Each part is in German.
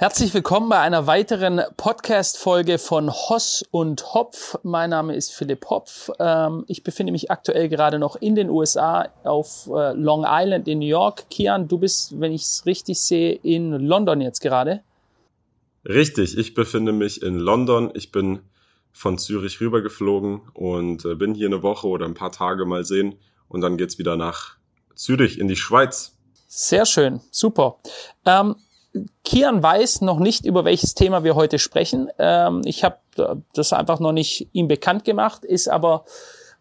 Herzlich willkommen bei einer weiteren Podcast-Folge von Hoss und Hopf. Mein Name ist Philipp Hopf. Ähm, ich befinde mich aktuell gerade noch in den USA auf äh, Long Island in New York. Kian, du bist, wenn ich es richtig sehe, in London jetzt gerade. Richtig, ich befinde mich in London. Ich bin von Zürich rübergeflogen und äh, bin hier eine Woche oder ein paar Tage mal sehen. Und dann geht's wieder nach Zürich in die Schweiz. Sehr schön, super. Ähm, Kian weiß noch nicht, über welches Thema wir heute sprechen. Ähm, ich habe das einfach noch nicht ihm bekannt gemacht, ist aber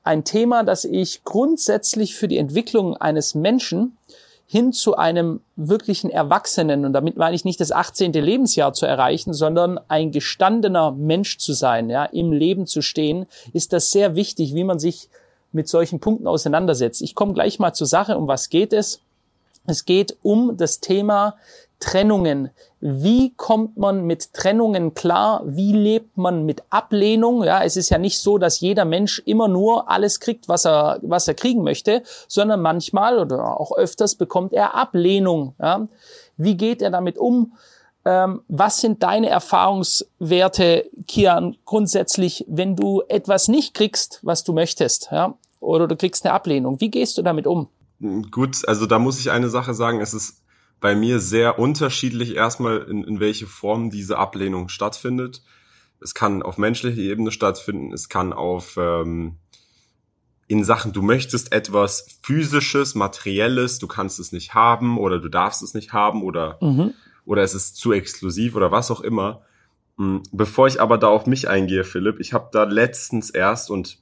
ein Thema, das ich grundsätzlich für die Entwicklung eines Menschen hin zu einem wirklichen Erwachsenen, und damit meine ich nicht das 18. Lebensjahr zu erreichen, sondern ein gestandener Mensch zu sein, ja, im Leben zu stehen, ist das sehr wichtig, wie man sich mit solchen Punkten auseinandersetzt. Ich komme gleich mal zur Sache, um was geht es? Es geht um das Thema Trennungen. Wie kommt man mit Trennungen klar? Wie lebt man mit Ablehnung? Ja, es ist ja nicht so, dass jeder Mensch immer nur alles kriegt, was er, was er kriegen möchte, sondern manchmal oder auch öfters bekommt er Ablehnung. Ja. Wie geht er damit um? Ähm, was sind deine Erfahrungswerte, Kian, grundsätzlich, wenn du etwas nicht kriegst, was du möchtest, ja, oder du kriegst eine Ablehnung? Wie gehst du damit um? Gut, also da muss ich eine Sache sagen, es ist bei mir sehr unterschiedlich erstmal, in, in welche Form diese Ablehnung stattfindet. Es kann auf menschlicher Ebene stattfinden, es kann auf ähm, in Sachen, du möchtest etwas physisches, materielles, du kannst es nicht haben oder du darfst es nicht haben oder mhm. oder es ist zu exklusiv oder was auch immer. Hm, bevor ich aber da auf mich eingehe, Philipp, ich habe da letztens erst und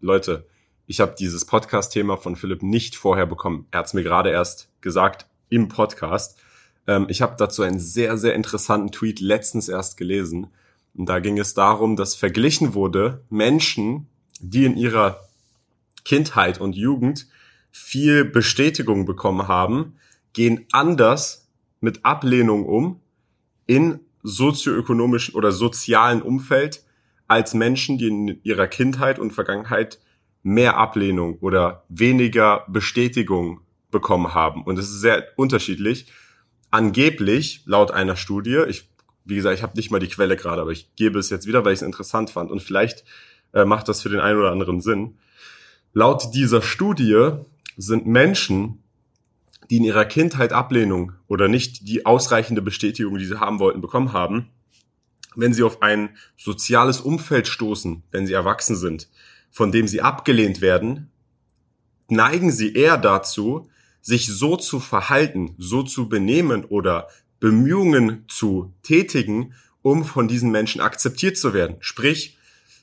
Leute, ich habe dieses Podcast-Thema von Philipp nicht vorher bekommen. Er hat es mir gerade erst gesagt im Podcast. Ähm, ich habe dazu einen sehr, sehr interessanten Tweet letztens erst gelesen. Und da ging es darum, dass verglichen wurde, Menschen, die in ihrer Kindheit und Jugend viel Bestätigung bekommen haben, gehen anders mit Ablehnung um in sozioökonomischen oder sozialen Umfeld als Menschen, die in ihrer Kindheit und Vergangenheit mehr Ablehnung oder weniger Bestätigung bekommen haben. Und es ist sehr unterschiedlich. Angeblich, laut einer Studie, ich, wie gesagt, ich habe nicht mal die Quelle gerade, aber ich gebe es jetzt wieder, weil ich es interessant fand. Und vielleicht äh, macht das für den einen oder anderen Sinn. Laut dieser Studie sind Menschen, die in ihrer Kindheit Ablehnung oder nicht die ausreichende Bestätigung, die sie haben wollten, bekommen haben, wenn sie auf ein soziales Umfeld stoßen, wenn sie erwachsen sind, von dem sie abgelehnt werden, neigen sie eher dazu, sich so zu verhalten, so zu benehmen oder Bemühungen zu tätigen, um von diesen Menschen akzeptiert zu werden. Sprich,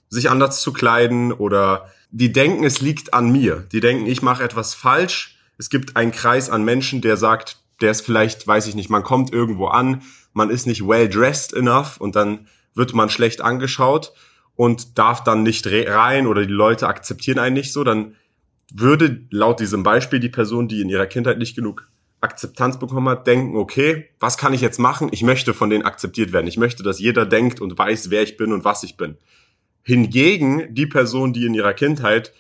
sich anders zu kleiden oder die denken, es liegt an mir. Die denken, ich mache etwas falsch. Es gibt einen Kreis an Menschen, der sagt, der ist vielleicht, weiß ich nicht, man kommt irgendwo an, man ist nicht well dressed enough und dann wird man schlecht angeschaut und darf dann nicht rein oder die Leute akzeptieren einen nicht so, dann würde laut diesem Beispiel die Person, die in ihrer Kindheit nicht genug Akzeptanz bekommen hat, denken, okay, was kann ich jetzt machen? Ich möchte von denen akzeptiert werden. Ich möchte, dass jeder denkt und weiß, wer ich bin und was ich bin. Hingegen die Person, die in ihrer Kindheit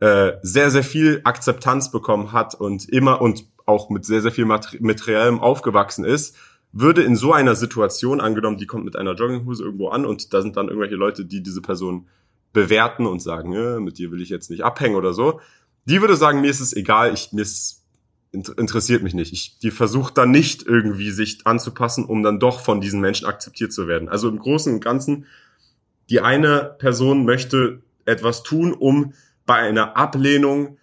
äh, sehr, sehr viel Akzeptanz bekommen hat und immer und auch mit sehr, sehr viel Materiellem aufgewachsen ist, würde in so einer Situation, angenommen, die kommt mit einer Jogginghose irgendwo an und da sind dann irgendwelche Leute, die diese Person bewerten und sagen, äh, mit dir will ich jetzt nicht abhängen oder so. Die würde sagen, mir ist es egal, ich, mir ist, interessiert mich nicht. Ich, die versucht dann nicht irgendwie sich anzupassen, um dann doch von diesen Menschen akzeptiert zu werden. Also im Großen und Ganzen, die eine Person möchte etwas tun, um bei einer Ablehnung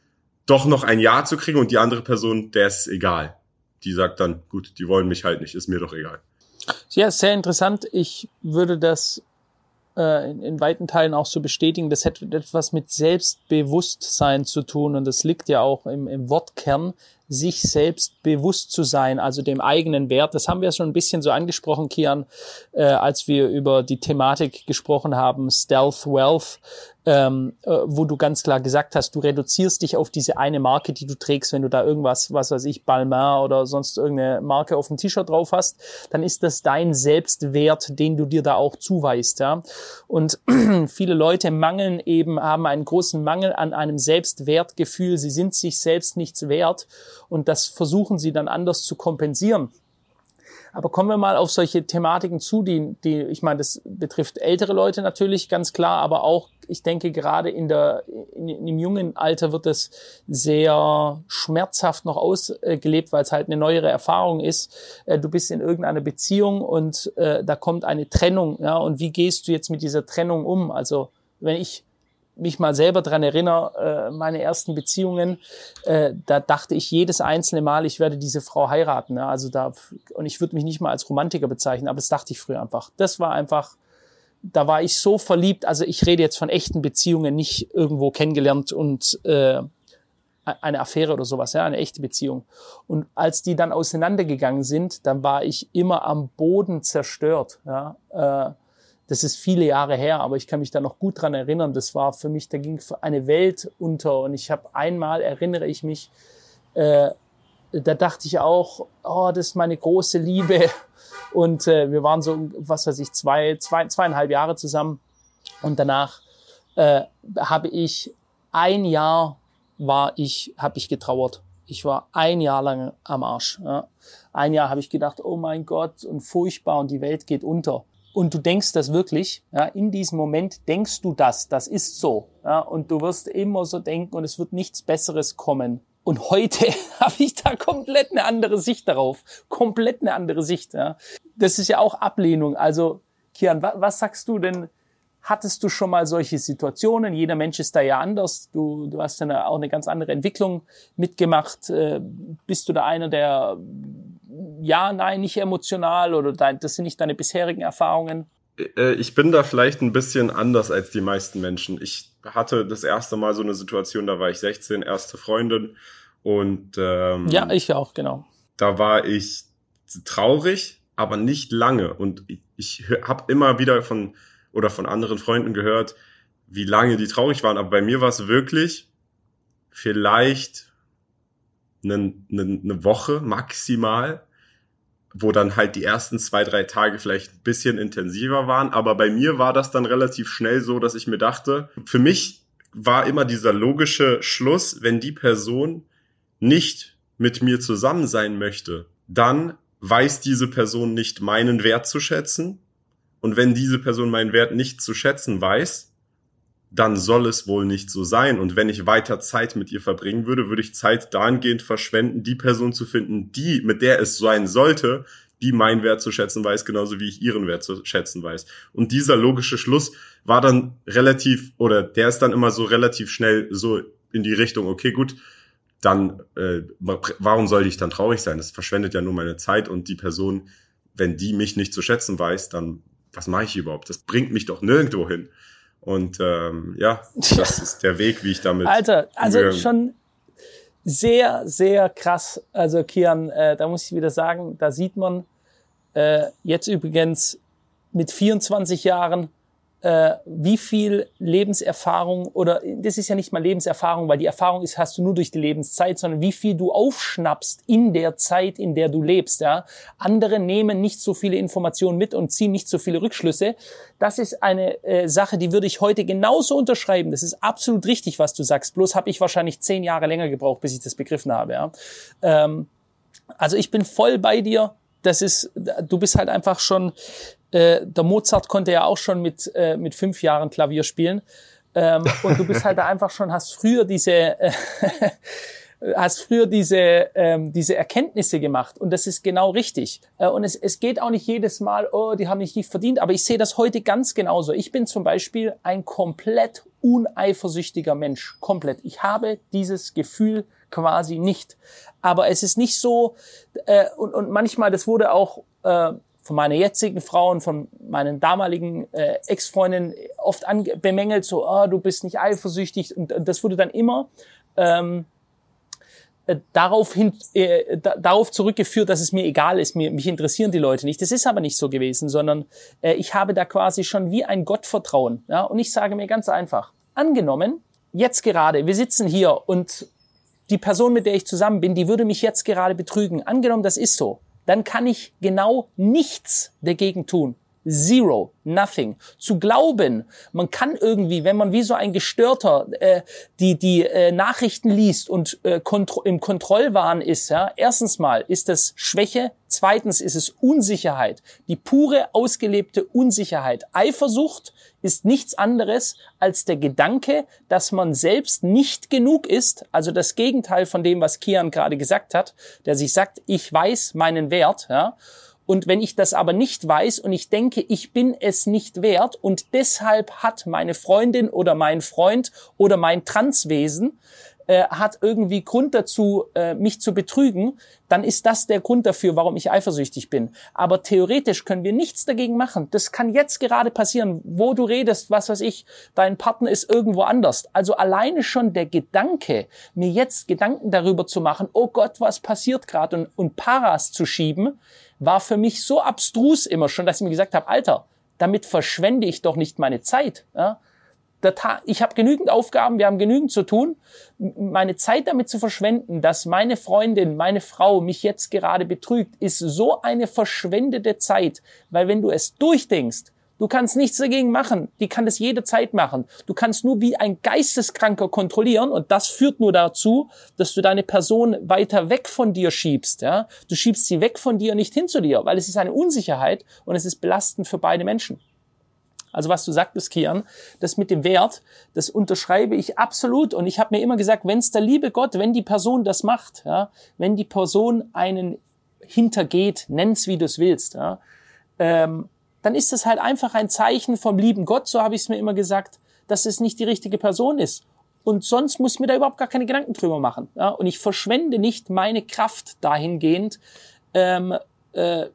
doch noch ein Ja zu kriegen und die andere Person, der ist egal die sagt dann, gut, die wollen mich halt nicht, ist mir doch egal. Ja, sehr interessant. Ich würde das äh, in, in weiten Teilen auch so bestätigen. Das hat etwas mit Selbstbewusstsein zu tun und das liegt ja auch im, im Wortkern, sich selbst bewusst zu sein, also dem eigenen Wert. Das haben wir schon ein bisschen so angesprochen, Kian, äh, als wir über die Thematik gesprochen haben, Stealth Wealth, ähm, äh, wo du ganz klar gesagt hast, du reduzierst dich auf diese eine Marke, die du trägst, wenn du da irgendwas, was weiß ich, Balmain oder sonst irgendeine Marke auf dem T-Shirt drauf hast, dann ist das dein Selbstwert, den du dir da auch zuweist, ja. Und viele Leute mangeln eben, haben einen großen Mangel an einem Selbstwertgefühl, sie sind sich selbst nichts wert und das versuchen sie dann anders zu kompensieren. Aber kommen wir mal auf solche Thematiken zu, die, die, ich meine, das betrifft ältere Leute natürlich, ganz klar, aber auch, ich denke, gerade in der, in, in dem jungen Alter wird es sehr schmerzhaft noch ausgelebt, weil es halt eine neuere Erfahrung ist. Äh, du bist in irgendeiner Beziehung und äh, da kommt eine Trennung, ja, und wie gehst du jetzt mit dieser Trennung um? Also, wenn ich mich mal selber dran erinnere, äh, meine ersten Beziehungen, äh, da dachte ich jedes einzelne Mal, ich werde diese Frau heiraten. Ja? Also da, und ich würde mich nicht mal als Romantiker bezeichnen, aber das dachte ich früher einfach. Das war einfach, da war ich so verliebt. Also ich rede jetzt von echten Beziehungen, nicht irgendwo kennengelernt und äh, eine Affäre oder sowas, ja, eine echte Beziehung. Und als die dann auseinandergegangen sind, dann war ich immer am Boden zerstört. Ja. Äh, das ist viele Jahre her, aber ich kann mich da noch gut dran erinnern. Das war für mich, da ging eine Welt unter und ich habe einmal, erinnere ich mich, äh, da dachte ich auch, oh, das ist meine große Liebe. Und äh, wir waren so, was weiß ich, zwei, zwei, zweieinhalb Jahre zusammen. Und danach äh, habe ich ein Jahr war ich, habe ich getrauert. Ich war ein Jahr lang am Arsch. Ja. Ein Jahr habe ich gedacht, oh mein Gott, und furchtbar und die Welt geht unter und du denkst das wirklich, ja, in diesem Moment denkst du das, das ist so, ja, und du wirst immer so denken und es wird nichts Besseres kommen. Und heute habe ich da komplett eine andere Sicht darauf, komplett eine andere Sicht. Ja. Das ist ja auch Ablehnung. Also Kian, was, was sagst du denn? Hattest du schon mal solche Situationen? Jeder Mensch ist da ja anders. Du, du hast ja auch eine ganz andere Entwicklung mitgemacht. Äh, bist du da einer, der ja, nein, nicht emotional oder dein, das sind nicht deine bisherigen Erfahrungen? Äh, ich bin da vielleicht ein bisschen anders als die meisten Menschen. Ich hatte das erste Mal so eine Situation, da war ich 16, erste Freundin und ähm, ja, ich auch, genau. Da war ich traurig, aber nicht lange und ich, ich habe immer wieder von oder von anderen Freunden gehört, wie lange die traurig waren, aber bei mir war es wirklich vielleicht eine, eine, eine Woche maximal, wo dann halt die ersten zwei, drei Tage vielleicht ein bisschen intensiver waren. Aber bei mir war das dann relativ schnell so, dass ich mir dachte, für mich war immer dieser logische Schluss, wenn die Person nicht mit mir zusammen sein möchte, dann weiß diese Person nicht meinen Wert zu schätzen. Und wenn diese Person meinen Wert nicht zu schätzen weiß, dann soll es wohl nicht so sein. Und wenn ich weiter Zeit mit ihr verbringen würde, würde ich Zeit dahingehend verschwenden, die Person zu finden, die, mit der es sein sollte, die meinen Wert zu schätzen weiß, genauso wie ich ihren Wert zu schätzen weiß. Und dieser logische Schluss war dann relativ, oder der ist dann immer so relativ schnell so in die Richtung, okay, gut, dann, äh, warum soll ich dann traurig sein? Das verschwendet ja nur meine Zeit und die Person, wenn die mich nicht zu schätzen weiß, dann was mache ich überhaupt? Das bringt mich doch nirgendwo hin. Und ähm, ja, das ist der Weg, wie ich damit. Alter, also umgehe. schon sehr, sehr krass. Also Kian, äh, da muss ich wieder sagen, da sieht man äh, jetzt übrigens mit 24 Jahren wie viel Lebenserfahrung oder das ist ja nicht mal Lebenserfahrung, weil die Erfahrung ist, hast du nur durch die Lebenszeit, sondern wie viel du aufschnappst in der Zeit, in der du lebst. Ja, andere nehmen nicht so viele Informationen mit und ziehen nicht so viele Rückschlüsse. Das ist eine äh, Sache, die würde ich heute genauso unterschreiben. Das ist absolut richtig, was du sagst. Bloß habe ich wahrscheinlich zehn Jahre länger gebraucht, bis ich das begriffen habe. Ja. Ähm, also ich bin voll bei dir das ist, du bist halt einfach schon, äh, der Mozart konnte ja auch schon mit, äh, mit fünf Jahren Klavier spielen. Ähm, und du bist halt da einfach schon, hast früher diese, äh, hast früher diese, ähm, diese Erkenntnisse gemacht und das ist genau richtig. Äh, und es, es geht auch nicht jedes Mal, oh, die haben nicht nicht verdient, aber ich sehe das heute ganz genauso. Ich bin zum Beispiel ein komplett uneifersüchtiger Mensch, komplett. Ich habe dieses Gefühl quasi nicht. Aber es ist nicht so, äh, und, und manchmal, das wurde auch äh, von meiner jetzigen Frau und von meinen damaligen äh, Ex-Freundinnen oft bemängelt, so, oh, du bist nicht eifersüchtig. Und, und das wurde dann immer ähm, äh, darauf, hin, äh, da, darauf zurückgeführt, dass es mir egal ist, mir, mich interessieren die Leute nicht. Das ist aber nicht so gewesen, sondern äh, ich habe da quasi schon wie ein Gottvertrauen. Ja? Und ich sage mir ganz einfach, angenommen, jetzt gerade, wir sitzen hier und die Person, mit der ich zusammen bin, die würde mich jetzt gerade betrügen. Angenommen, das ist so, dann kann ich genau nichts dagegen tun. Zero, nothing. Zu glauben, man kann irgendwie, wenn man wie so ein Gestörter äh, die die äh, Nachrichten liest und äh, kontro im Kontrollwahn ist, ja, erstens mal ist das Schwäche, zweitens ist es Unsicherheit, die pure ausgelebte Unsicherheit. Eifersucht ist nichts anderes als der Gedanke, dass man selbst nicht genug ist, also das Gegenteil von dem, was Kian gerade gesagt hat, der sich sagt, ich weiß meinen Wert, ja, und wenn ich das aber nicht weiß und ich denke, ich bin es nicht wert und deshalb hat meine Freundin oder mein Freund oder mein Transwesen äh, hat irgendwie Grund dazu, äh, mich zu betrügen, dann ist das der Grund dafür, warum ich eifersüchtig bin. Aber theoretisch können wir nichts dagegen machen. Das kann jetzt gerade passieren, wo du redest, was weiß ich, dein Partner ist irgendwo anders. Also alleine schon der Gedanke, mir jetzt Gedanken darüber zu machen, oh Gott, was passiert gerade und, und Paras zu schieben, war für mich so abstrus immer schon, dass ich mir gesagt habe, Alter, damit verschwende ich doch nicht meine Zeit. Ja? Ich habe genügend Aufgaben, wir haben genügend zu tun. Meine Zeit damit zu verschwenden, dass meine Freundin, meine Frau mich jetzt gerade betrügt, ist so eine verschwendete Zeit. Weil wenn du es durchdenkst, du kannst nichts dagegen machen. Die kann das jederzeit machen. Du kannst nur wie ein Geisteskranker kontrollieren und das führt nur dazu, dass du deine Person weiter weg von dir schiebst. Ja? Du schiebst sie weg von dir, nicht hin zu dir, weil es ist eine Unsicherheit und es ist belastend für beide Menschen. Also was du sagtest, Kian, das mit dem Wert, das unterschreibe ich absolut. Und ich habe mir immer gesagt, wenn es der liebe Gott, wenn die Person das macht, ja, wenn die Person einen hintergeht, nenn's wie du es willst, ja, ähm, dann ist das halt einfach ein Zeichen vom lieben Gott, so habe ich es mir immer gesagt, dass es nicht die richtige Person ist. Und sonst muss ich mir da überhaupt gar keine Gedanken drüber machen. Ja? Und ich verschwende nicht meine Kraft dahingehend, ähm, äh,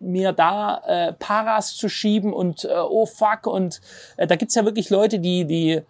mir da äh, Paras zu schieben und äh, oh fuck und äh, da gibt's ja wirklich Leute, die, die,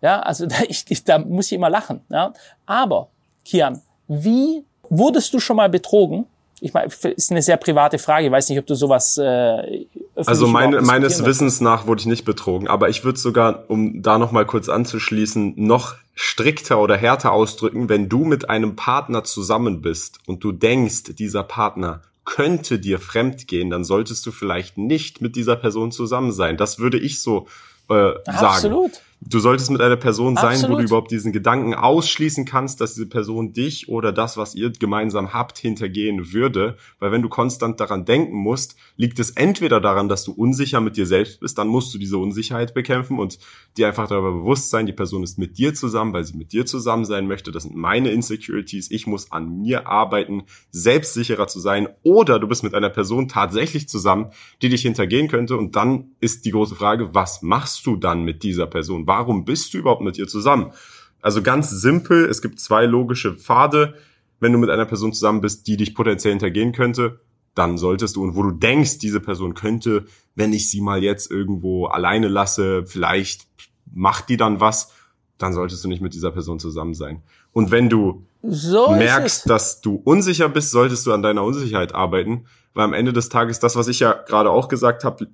ja, also da, ich, ich, da muss ich immer lachen. Ja? Aber, Kian, wie wurdest du schon mal betrogen? Ich meine, ist eine sehr private Frage. Ich weiß nicht, ob du sowas äh, Also meine, meines Wissens nach wurde ich nicht betrogen, aber ich würde sogar, um da noch mal kurz anzuschließen, noch strikter oder härter ausdrücken, wenn du mit einem Partner zusammen bist und du denkst, dieser Partner könnte dir fremd gehen, dann solltest du vielleicht nicht mit dieser Person zusammen sein. Das würde ich so äh, sagen. Absolut. Du solltest mit einer Person sein, Absolut. wo du überhaupt diesen Gedanken ausschließen kannst, dass diese Person dich oder das, was ihr gemeinsam habt, hintergehen würde. Weil wenn du konstant daran denken musst, liegt es entweder daran, dass du unsicher mit dir selbst bist, dann musst du diese Unsicherheit bekämpfen und dir einfach darüber bewusst sein, die Person ist mit dir zusammen, weil sie mit dir zusammen sein möchte. Das sind meine Insecurities. Ich muss an mir arbeiten, selbstsicherer zu sein. Oder du bist mit einer Person tatsächlich zusammen, die dich hintergehen könnte. Und dann ist die große Frage, was machst du dann mit dieser Person? Warum bist du überhaupt mit ihr zusammen? Also ganz simpel, es gibt zwei logische Pfade. Wenn du mit einer Person zusammen bist, die dich potenziell hintergehen könnte, dann solltest du und wo du denkst, diese Person könnte, wenn ich sie mal jetzt irgendwo alleine lasse, vielleicht macht die dann was, dann solltest du nicht mit dieser Person zusammen sein. Und wenn du so merkst, dass du unsicher bist, solltest du an deiner Unsicherheit arbeiten, weil am Ende des Tages das, was ich ja gerade auch gesagt habe,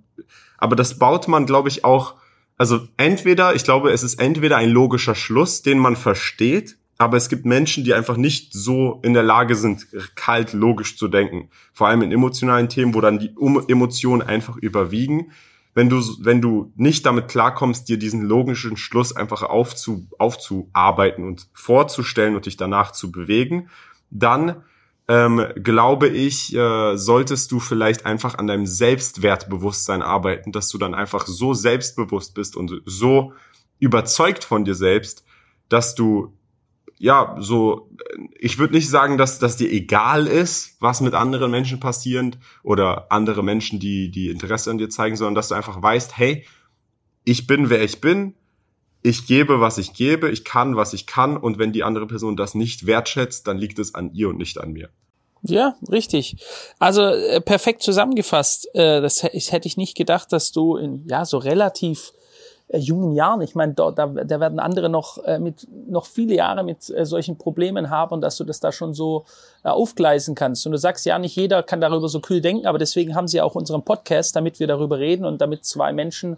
aber das baut man, glaube ich, auch also entweder, ich glaube, es ist entweder ein logischer Schluss, den man versteht, aber es gibt Menschen, die einfach nicht so in der Lage sind, kalt logisch zu denken. Vor allem in emotionalen Themen, wo dann die Emotionen einfach überwiegen. Wenn du, wenn du nicht damit klarkommst, dir diesen logischen Schluss einfach aufzu, aufzuarbeiten und vorzustellen und dich danach zu bewegen, dann ähm, glaube ich, äh, solltest du vielleicht einfach an deinem Selbstwertbewusstsein arbeiten, dass du dann einfach so selbstbewusst bist und so überzeugt von dir selbst, dass du ja so ich würde nicht sagen, dass dass dir egal ist, was mit anderen Menschen passiert oder andere Menschen, die die Interesse an dir zeigen, sondern dass du einfach weißt, hey, ich bin wer ich bin, ich gebe, was ich gebe, ich kann, was ich kann und wenn die andere Person das nicht wertschätzt, dann liegt es an ihr und nicht an mir. Ja, richtig. Also äh, perfekt zusammengefasst. Äh, das, das hätte ich nicht gedacht, dass du in ja so relativ äh, jungen Jahren, ich meine, da, da, da werden andere noch äh, mit noch viele Jahre mit äh, solchen Problemen haben dass du das da schon so äh, aufgleisen kannst. Und du sagst ja, nicht jeder kann darüber so kühl denken, aber deswegen haben sie auch unseren Podcast, damit wir darüber reden und damit zwei Menschen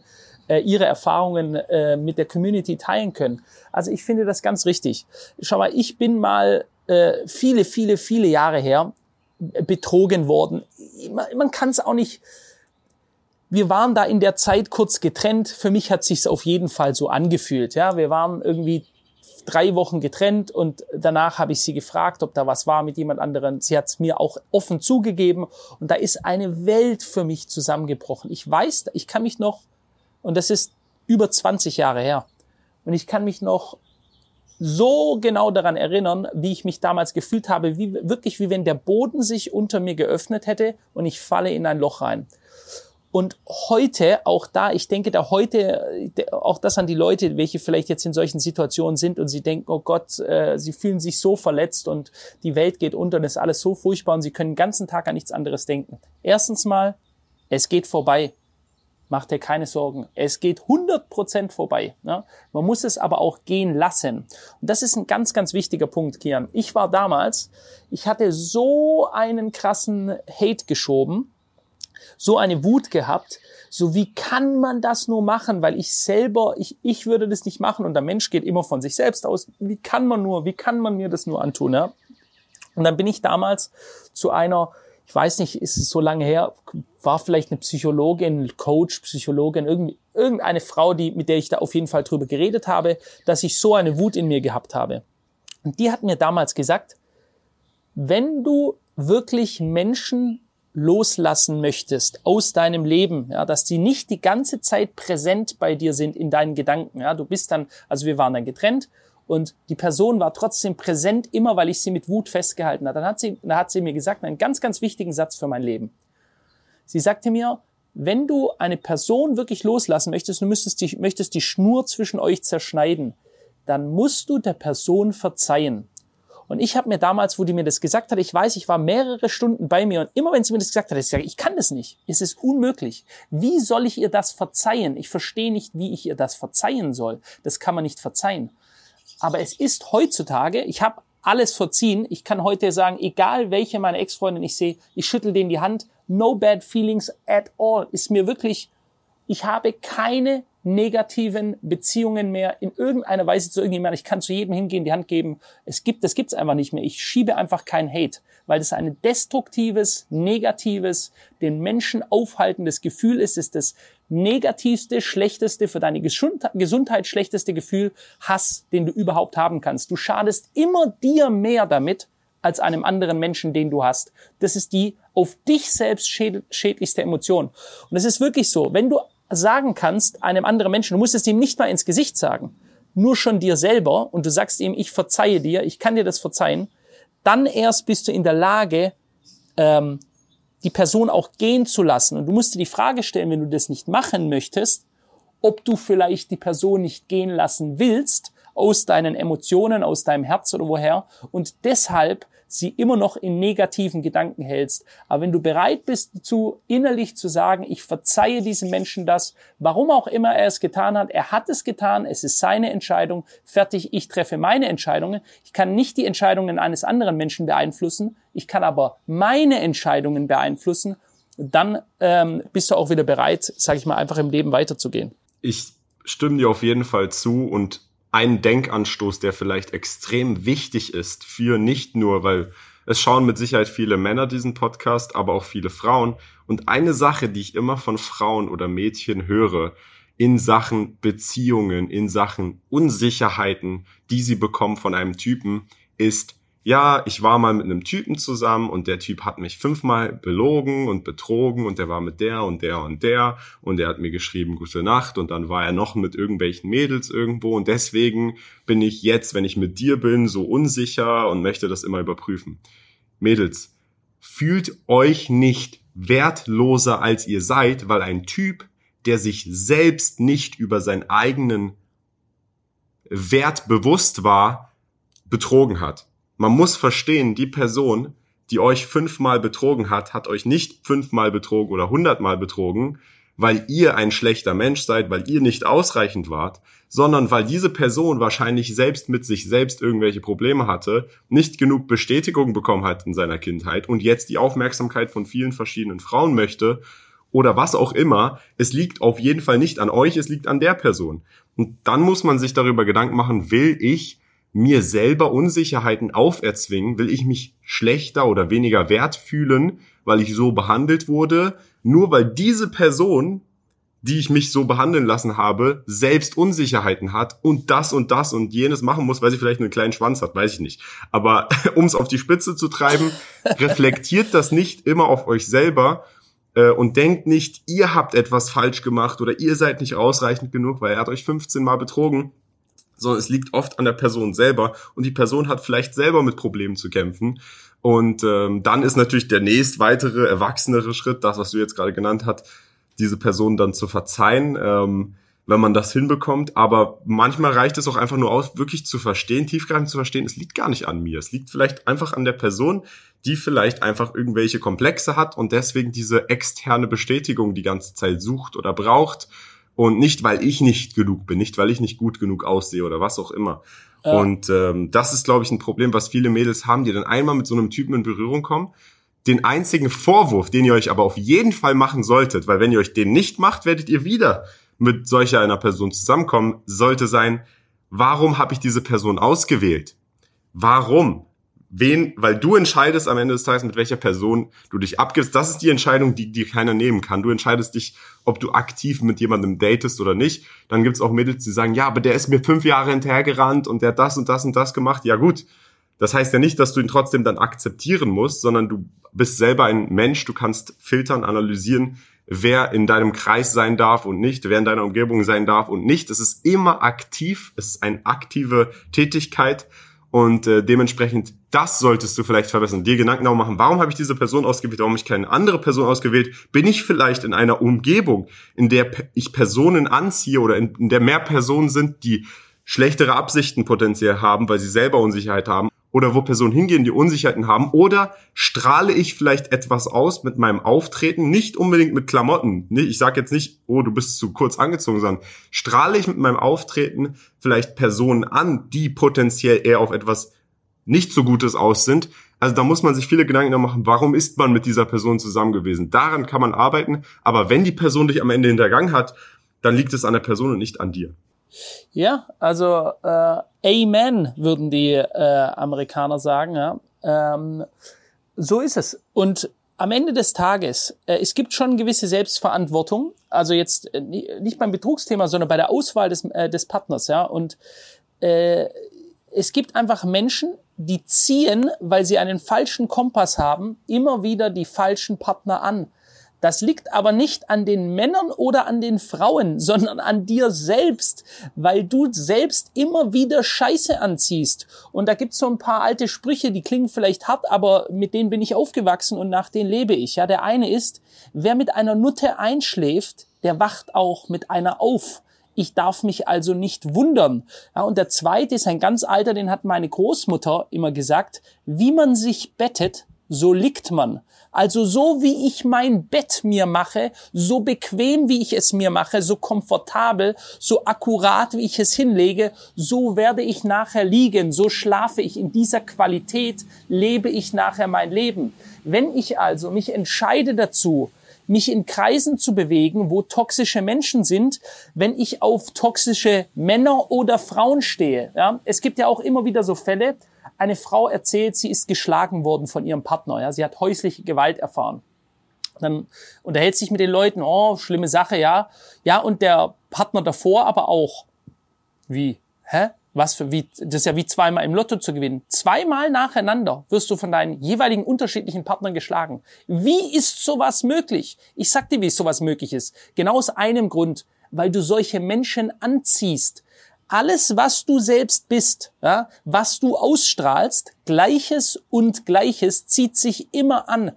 äh, ihre Erfahrungen äh, mit der Community teilen können. Also ich finde das ganz richtig. Schau mal, ich bin mal äh, viele, viele, viele Jahre her betrogen worden. Man, man kann es auch nicht wir waren da in der Zeit kurz getrennt. Für mich hat sich's auf jeden Fall so angefühlt. Ja, wir waren irgendwie drei Wochen getrennt und danach habe ich sie gefragt, ob da was war mit jemand anderem. Sie hat es mir auch offen zugegeben und da ist eine Welt für mich zusammengebrochen. Ich weiß, ich kann mich noch, und das ist über 20 Jahre her, und ich kann mich noch so genau daran erinnern, wie ich mich damals gefühlt habe, wie wirklich wie wenn der Boden sich unter mir geöffnet hätte und ich falle in ein Loch rein. Und heute, auch da, ich denke da heute, auch das an die Leute, welche vielleicht jetzt in solchen Situationen sind und sie denken, oh Gott, äh, sie fühlen sich so verletzt und die Welt geht unter und ist alles so furchtbar und sie können den ganzen Tag an nichts anderes denken. Erstens mal, es geht vorbei. Mach dir keine Sorgen. Es geht 100% vorbei. Ne? Man muss es aber auch gehen lassen. Und das ist ein ganz, ganz wichtiger Punkt, Kian. Ich war damals, ich hatte so einen krassen Hate geschoben, so eine Wut gehabt, so wie kann man das nur machen, weil ich selber, ich, ich würde das nicht machen und der Mensch geht immer von sich selbst aus. Wie kann man nur, wie kann man mir das nur antun? Ja? Und dann bin ich damals zu einer, ich weiß nicht, ist es so lange her, war vielleicht eine Psychologin, Coach, Psychologin, irgendwie, irgendeine Frau, die, mit der ich da auf jeden Fall drüber geredet habe, dass ich so eine Wut in mir gehabt habe. Und die hat mir damals gesagt, wenn du wirklich Menschen loslassen möchtest aus deinem Leben, ja, dass die nicht die ganze Zeit präsent bei dir sind in deinen Gedanken. Ja, du bist dann, also wir waren dann getrennt und die Person war trotzdem präsent immer, weil ich sie mit Wut festgehalten habe. Dann hat sie, dann hat sie mir gesagt, einen ganz, ganz wichtigen Satz für mein Leben. Sie sagte mir, wenn du eine Person wirklich loslassen möchtest, du müsstest die, möchtest die Schnur zwischen euch zerschneiden, dann musst du der Person verzeihen. Und ich habe mir damals, wo die mir das gesagt hat, ich weiß, ich war mehrere Stunden bei mir und immer wenn sie mir das gesagt hat, ich sage, ich kann das nicht. Es ist unmöglich. Wie soll ich ihr das verzeihen? Ich verstehe nicht, wie ich ihr das verzeihen soll. Das kann man nicht verzeihen. Aber es ist heutzutage, ich habe alles verziehen. Ich kann heute sagen, egal welche meiner Ex-Freundin ich sehe, ich schüttel denen die Hand. No bad feelings at all. Ist mir wirklich, ich habe keine negativen Beziehungen mehr in irgendeiner Weise zu irgendjemandem. Ich kann zu jedem hingehen, die Hand geben. Es gibt, das gibt's einfach nicht mehr. Ich schiebe einfach kein Hate, weil das ein destruktives, negatives, den Menschen aufhaltendes Gefühl ist. Es ist das negativste, schlechteste für deine Gesundheit schlechteste Gefühl, Hass, den du überhaupt haben kannst. Du schadest immer dir mehr damit, als einem anderen Menschen, den du hast. Das ist die auf dich selbst schädlichste Emotion. Und es ist wirklich so, wenn du sagen kannst einem anderen Menschen, du musst es ihm nicht mal ins Gesicht sagen, nur schon dir selber und du sagst ihm, ich verzeihe dir, ich kann dir das verzeihen, dann erst bist du in der Lage, ähm, die Person auch gehen zu lassen. Und du musst dir die Frage stellen, wenn du das nicht machen möchtest, ob du vielleicht die Person nicht gehen lassen willst, aus deinen Emotionen, aus deinem Herz oder woher, und deshalb sie immer noch in negativen Gedanken hältst. Aber wenn du bereit bist dazu, innerlich zu sagen, ich verzeihe diesem Menschen das, warum auch immer er es getan hat, er hat es getan, es ist seine Entscheidung, fertig, ich treffe meine Entscheidungen. Ich kann nicht die Entscheidungen eines anderen Menschen beeinflussen, ich kann aber meine Entscheidungen beeinflussen. Dann ähm, bist du auch wieder bereit, sage ich mal, einfach im Leben weiterzugehen. Ich stimme dir auf jeden Fall zu und ein Denkanstoß, der vielleicht extrem wichtig ist für nicht nur, weil es schauen mit Sicherheit viele Männer diesen Podcast, aber auch viele Frauen. Und eine Sache, die ich immer von Frauen oder Mädchen höre, in Sachen Beziehungen, in Sachen Unsicherheiten, die sie bekommen von einem Typen, ist, ja, ich war mal mit einem Typen zusammen und der Typ hat mich fünfmal belogen und betrogen und der war mit der und der und der und der hat mir geschrieben gute Nacht und dann war er noch mit irgendwelchen Mädels irgendwo und deswegen bin ich jetzt, wenn ich mit dir bin, so unsicher und möchte das immer überprüfen. Mädels, fühlt euch nicht wertloser als ihr seid, weil ein Typ, der sich selbst nicht über seinen eigenen Wert bewusst war, betrogen hat man muss verstehen, die Person, die euch fünfmal betrogen hat, hat euch nicht fünfmal betrogen oder hundertmal betrogen, weil ihr ein schlechter Mensch seid, weil ihr nicht ausreichend wart, sondern weil diese Person wahrscheinlich selbst mit sich selbst irgendwelche Probleme hatte, nicht genug Bestätigung bekommen hat in seiner Kindheit und jetzt die Aufmerksamkeit von vielen verschiedenen Frauen möchte oder was auch immer. Es liegt auf jeden Fall nicht an euch, es liegt an der Person. Und dann muss man sich darüber Gedanken machen, will ich mir selber Unsicherheiten auferzwingen? Will ich mich schlechter oder weniger wert fühlen, weil ich so behandelt wurde, nur weil diese Person die ich mich so behandeln lassen habe, selbst Unsicherheiten hat und das und das und jenes machen muss, weil sie vielleicht einen kleinen Schwanz hat, weiß ich nicht. Aber um es auf die Spitze zu treiben, reflektiert das nicht immer auf euch selber äh, und denkt nicht, ihr habt etwas falsch gemacht oder ihr seid nicht ausreichend genug, weil er hat euch 15 Mal betrogen, sondern es liegt oft an der Person selber und die Person hat vielleicht selber mit Problemen zu kämpfen. Und ähm, dann ist natürlich der nächst weitere, erwachsenere Schritt, das, was du jetzt gerade genannt hast, diese Person dann zu verzeihen, ähm, wenn man das hinbekommt. Aber manchmal reicht es auch einfach nur aus, wirklich zu verstehen, tiefgreifend zu verstehen, es liegt gar nicht an mir. Es liegt vielleicht einfach an der Person, die vielleicht einfach irgendwelche Komplexe hat und deswegen diese externe Bestätigung die ganze Zeit sucht oder braucht. Und nicht, weil ich nicht genug bin, nicht, weil ich nicht gut genug aussehe oder was auch immer. Ja. Und ähm, das ist, glaube ich, ein Problem, was viele Mädels haben, die dann einmal mit so einem Typen in Berührung kommen den einzigen Vorwurf, den ihr euch aber auf jeden Fall machen solltet, weil wenn ihr euch den nicht macht, werdet ihr wieder mit solcher einer Person zusammenkommen, sollte sein, warum habe ich diese Person ausgewählt? Warum? Wen, weil du entscheidest am Ende des Tages, mit welcher Person du dich abgibst. Das ist die Entscheidung, die dir keiner nehmen kann. Du entscheidest dich, ob du aktiv mit jemandem datest oder nicht. Dann gibt's auch Mädels, die sagen, ja, aber der ist mir fünf Jahre hinterhergerannt und der hat das und das und das gemacht. Ja gut, das heißt ja nicht, dass du ihn trotzdem dann akzeptieren musst, sondern du bist selber ein Mensch, du kannst filtern, analysieren, wer in deinem Kreis sein darf und nicht, wer in deiner Umgebung sein darf und nicht. Es ist immer aktiv, es ist eine aktive Tätigkeit und äh, dementsprechend das solltest du vielleicht verbessern. Dir Gedanken darum machen, warum habe ich diese Person ausgewählt, warum habe ich keine andere Person ausgewählt? Bin ich vielleicht in einer Umgebung, in der ich Personen anziehe oder in, in der mehr Personen sind, die schlechtere Absichten potenziell haben, weil sie selber Unsicherheit haben oder wo Personen hingehen, die Unsicherheiten haben? Oder strahle ich vielleicht etwas aus mit meinem Auftreten, nicht unbedingt mit Klamotten. Ich sage jetzt nicht, oh, du bist zu kurz angezogen, sondern strahle ich mit meinem Auftreten vielleicht Personen an, die potenziell eher auf etwas nicht so Gutes aus sind. Also da muss man sich viele Gedanken machen, warum ist man mit dieser Person zusammen gewesen? Daran kann man arbeiten, aber wenn die Person dich am Ende hintergangen hat, dann liegt es an der Person und nicht an dir. Ja, also äh, Amen würden die äh, Amerikaner sagen. Ja. Ähm, so ist es. Und am Ende des Tages, äh, es gibt schon gewisse Selbstverantwortung. Also jetzt äh, nicht beim Betrugsthema, sondern bei der Auswahl des, äh, des Partners. Ja. Und äh, es gibt einfach Menschen, die ziehen, weil sie einen falschen Kompass haben, immer wieder die falschen Partner an. Das liegt aber nicht an den Männern oder an den Frauen, sondern an dir selbst, weil du selbst immer wieder Scheiße anziehst. Und da gibt's so ein paar alte Sprüche, die klingen vielleicht hart, aber mit denen bin ich aufgewachsen und nach denen lebe ich. Ja, der eine ist, wer mit einer Nutte einschläft, der wacht auch mit einer auf. Ich darf mich also nicht wundern. Ja, und der zweite ist ein ganz alter, den hat meine Großmutter immer gesagt, wie man sich bettet, so liegt man. Also so wie ich mein Bett mir mache, so bequem wie ich es mir mache, so komfortabel, so akkurat wie ich es hinlege, so werde ich nachher liegen, so schlafe ich in dieser Qualität, lebe ich nachher mein Leben. Wenn ich also mich entscheide dazu, mich in Kreisen zu bewegen, wo toxische Menschen sind, wenn ich auf toxische Männer oder Frauen stehe. Ja, es gibt ja auch immer wieder so Fälle, eine Frau erzählt, sie ist geschlagen worden von ihrem Partner. Ja, sie hat häusliche Gewalt erfahren. Dann unterhält sich mit den Leuten, oh, schlimme Sache, ja. Ja, und der Partner davor aber auch. Wie? Hä? Was für, wie, das ist ja wie zweimal im Lotto zu gewinnen. Zweimal nacheinander wirst du von deinen jeweiligen unterschiedlichen Partnern geschlagen. Wie ist sowas möglich? Ich sag dir, wie sowas möglich ist. Genau aus einem Grund, weil du solche Menschen anziehst alles, was du selbst bist, ja, was du ausstrahlst, Gleiches und Gleiches zieht sich immer an.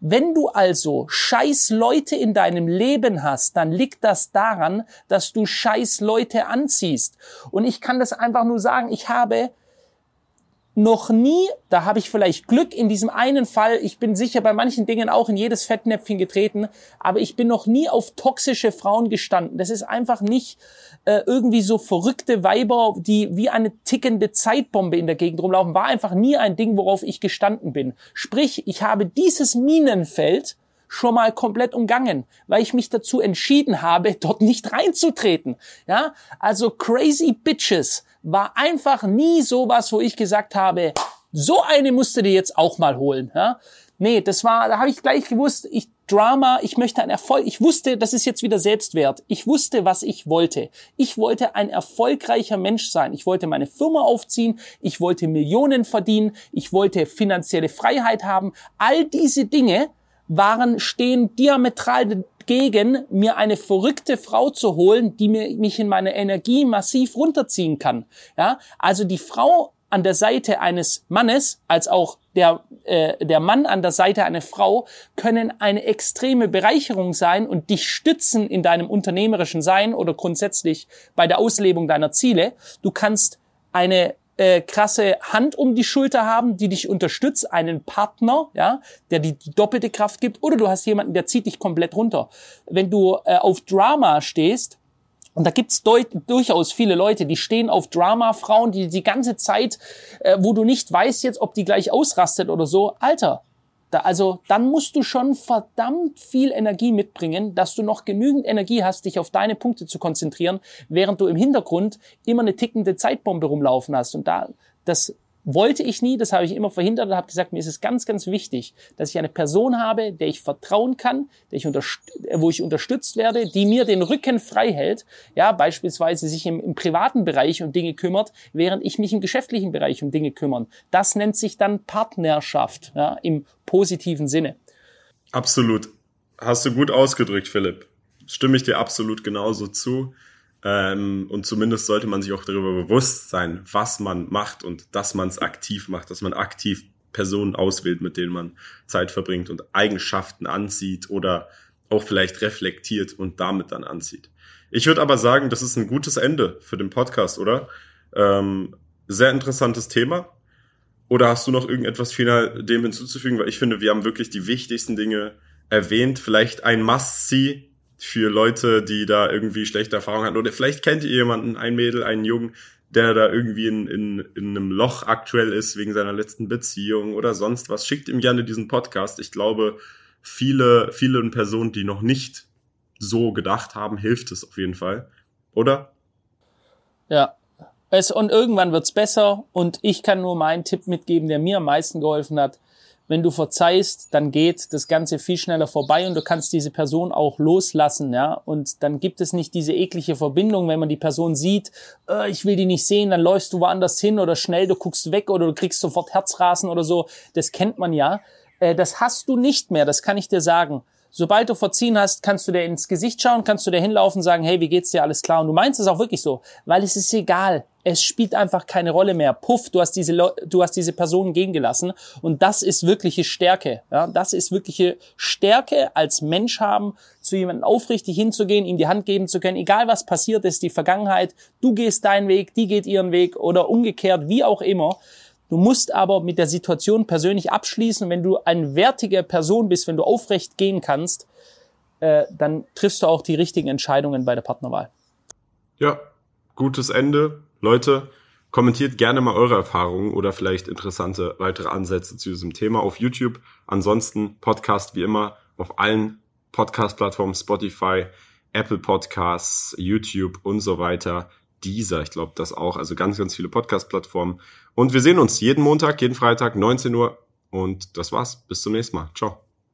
Wenn du also scheiß Leute in deinem Leben hast, dann liegt das daran, dass du scheiß Leute anziehst. Und ich kann das einfach nur sagen, ich habe noch nie, da habe ich vielleicht Glück in diesem einen Fall, ich bin sicher bei manchen Dingen auch in jedes Fettnäpfchen getreten, aber ich bin noch nie auf toxische Frauen gestanden. Das ist einfach nicht äh, irgendwie so verrückte Weiber, die wie eine tickende Zeitbombe in der Gegend rumlaufen, war einfach nie ein Ding, worauf ich gestanden bin. Sprich, ich habe dieses Minenfeld schon mal komplett umgangen, weil ich mich dazu entschieden habe, dort nicht reinzutreten. Ja, also crazy bitches war einfach nie sowas, wo ich gesagt habe, so eine musst du dir jetzt auch mal holen. Ja? Nee, das war, da habe ich gleich gewusst, ich Drama, ich möchte einen Erfolg. Ich wusste, das ist jetzt wieder Selbstwert. Ich wusste, was ich wollte. Ich wollte ein erfolgreicher Mensch sein. Ich wollte meine Firma aufziehen. Ich wollte Millionen verdienen. Ich wollte finanzielle Freiheit haben. All diese Dinge waren, stehen diametral gegen, mir eine verrückte Frau zu holen, die mir, mich in meine Energie massiv runterziehen kann. Ja, also die Frau an der Seite eines Mannes als auch der, äh, der Mann an der Seite einer Frau können eine extreme Bereicherung sein und dich stützen in deinem unternehmerischen Sein oder grundsätzlich bei der Auslebung deiner Ziele. Du kannst eine äh, krasse Hand um die Schulter haben, die dich unterstützt, einen Partner, ja, der die, die doppelte Kraft gibt, oder du hast jemanden, der zieht dich komplett runter. Wenn du äh, auf Drama stehst, und da gibt's durchaus viele Leute, die stehen auf Drama-Frauen, die die ganze Zeit, äh, wo du nicht weißt jetzt, ob die gleich ausrastet oder so. Alter, da, also dann musst du schon verdammt viel Energie mitbringen, dass du noch genügend Energie hast, dich auf deine Punkte zu konzentrieren, während du im Hintergrund immer eine tickende Zeitbombe rumlaufen hast. Und da, das wollte ich nie, das habe ich immer verhindert und habe gesagt, mir ist es ganz, ganz wichtig, dass ich eine Person habe, der ich vertrauen kann, der ich wo ich unterstützt werde, die mir den Rücken frei hält, ja, beispielsweise sich im, im privaten Bereich um Dinge kümmert, während ich mich im geschäftlichen Bereich um Dinge kümmern. Das nennt sich dann Partnerschaft, ja, im positiven Sinne. Absolut. Hast du gut ausgedrückt, Philipp. Stimme ich dir absolut genauso zu. Ähm, und zumindest sollte man sich auch darüber bewusst sein, was man macht und dass man es aktiv macht, dass man aktiv Personen auswählt, mit denen man Zeit verbringt und Eigenschaften anzieht oder auch vielleicht reflektiert und damit dann anzieht. Ich würde aber sagen, das ist ein gutes Ende für den Podcast, oder? Ähm, sehr interessantes Thema. Oder hast du noch irgendetwas final dem hinzuzufügen? Weil ich finde, wir haben wirklich die wichtigsten Dinge erwähnt. Vielleicht ein Must-See für Leute, die da irgendwie schlechte Erfahrungen hatten. Oder vielleicht kennt ihr jemanden, ein Mädel, einen Jungen, der da irgendwie in, in, in einem Loch aktuell ist wegen seiner letzten Beziehung oder sonst was. Schickt ihm gerne diesen Podcast. Ich glaube, viele, vielen Personen, die noch nicht so gedacht haben, hilft es auf jeden Fall. Oder? Ja. Es, und irgendwann wird's besser und ich kann nur meinen Tipp mitgeben, der mir am meisten geholfen hat wenn du verzeihst, dann geht das Ganze viel schneller vorbei und du kannst diese Person auch loslassen, ja. Und dann gibt es nicht diese eklige Verbindung, wenn man die Person sieht, äh, ich will die nicht sehen, dann läufst du woanders hin oder schnell, du guckst weg oder du kriegst sofort Herzrasen oder so. Das kennt man ja. Äh, das hast du nicht mehr, das kann ich dir sagen. Sobald du verziehen hast, kannst du dir ins Gesicht schauen, kannst du dir hinlaufen und sagen, hey, wie geht's dir, alles klar? Und du meinst es auch wirklich so, weil es ist egal. Es spielt einfach keine Rolle mehr. Puff, du hast diese, du hast diese Person gehen gelassen. Und das ist wirkliche Stärke. Ja, das ist wirkliche Stärke als Mensch haben, zu jemandem aufrichtig hinzugehen, ihm die Hand geben zu können. Egal was passiert ist, die Vergangenheit. Du gehst deinen Weg, die geht ihren Weg oder umgekehrt, wie auch immer. Du musst aber mit der Situation persönlich abschließen. Wenn du eine wertige Person bist, wenn du aufrecht gehen kannst, äh, dann triffst du auch die richtigen Entscheidungen bei der Partnerwahl. Ja, gutes Ende. Leute, kommentiert gerne mal eure Erfahrungen oder vielleicht interessante weitere Ansätze zu diesem Thema auf YouTube. Ansonsten Podcast wie immer auf allen Podcast-Plattformen, Spotify, Apple Podcasts, YouTube und so weiter dieser, ich glaube das auch, also ganz, ganz viele Podcast-Plattformen. Und wir sehen uns jeden Montag, jeden Freitag, 19 Uhr. Und das war's. Bis zum nächsten Mal. Ciao.